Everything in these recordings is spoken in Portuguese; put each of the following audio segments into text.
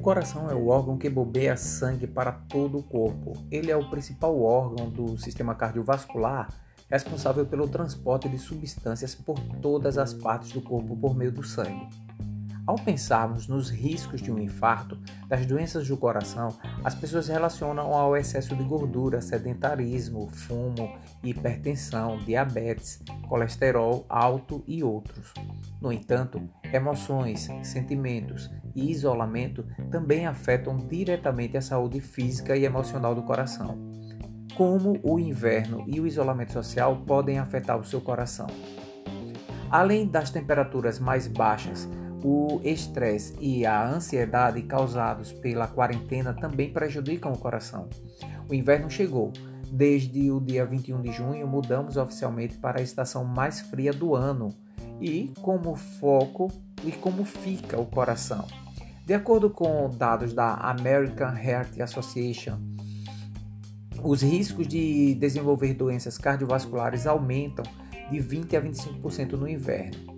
coração é o órgão que bombeia sangue para todo o corpo. Ele é o principal órgão do sistema cardiovascular responsável pelo transporte de substâncias por todas as partes do corpo por meio do sangue. Ao pensarmos nos riscos de um infarto, das doenças do coração, as pessoas relacionam ao excesso de gordura, sedentarismo, fumo, hipertensão, diabetes, colesterol alto e outros. No entanto, emoções, sentimentos e isolamento também afetam diretamente a saúde física e emocional do coração. Como o inverno e o isolamento social podem afetar o seu coração? Além das temperaturas mais baixas, o estresse e a ansiedade causados pela quarentena também prejudicam o coração. O inverno chegou. Desde o dia 21 de junho, mudamos oficialmente para a estação mais fria do ano. E como foco e como fica o coração? De acordo com dados da American Heart Association, os riscos de desenvolver doenças cardiovasculares aumentam de 20 a 25% no inverno.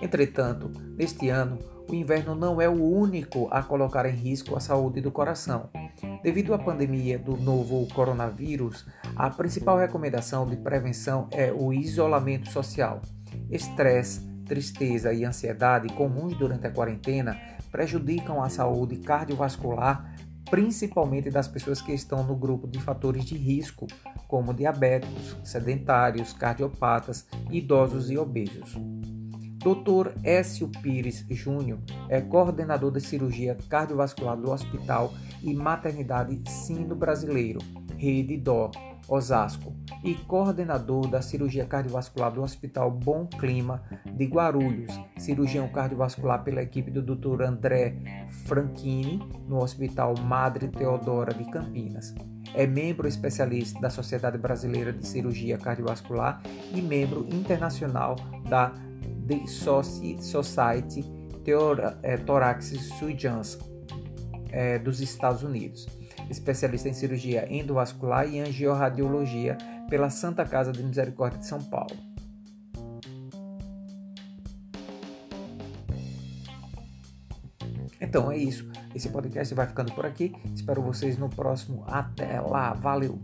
Entretanto, neste ano, o inverno não é o único a colocar em risco a saúde do coração. Devido à pandemia do novo coronavírus, a principal recomendação de prevenção é o isolamento social. Estresse, tristeza e ansiedade comuns durante a quarentena prejudicam a saúde cardiovascular, principalmente das pessoas que estão no grupo de fatores de risco, como diabéticos, sedentários, cardiopatas, idosos e obesos. Dr. Écio Pires Júnior é coordenador de cirurgia cardiovascular do Hospital e Maternidade Sino Brasileiro, Rede Dó, Osasco, e coordenador da cirurgia cardiovascular do Hospital Bom Clima de Guarulhos, cirurgião cardiovascular pela equipe do Dr. André Franchini, no Hospital Madre Teodora de Campinas. É membro especialista da Sociedade Brasileira de Cirurgia Cardiovascular e membro internacional da The Society Thoracic Surgeons é, dos Estados Unidos, especialista em cirurgia endovascular e angiorradiologia pela Santa Casa de Misericórdia de São Paulo. Então é isso. Esse podcast vai ficando por aqui. Espero vocês no próximo. Até lá. Valeu!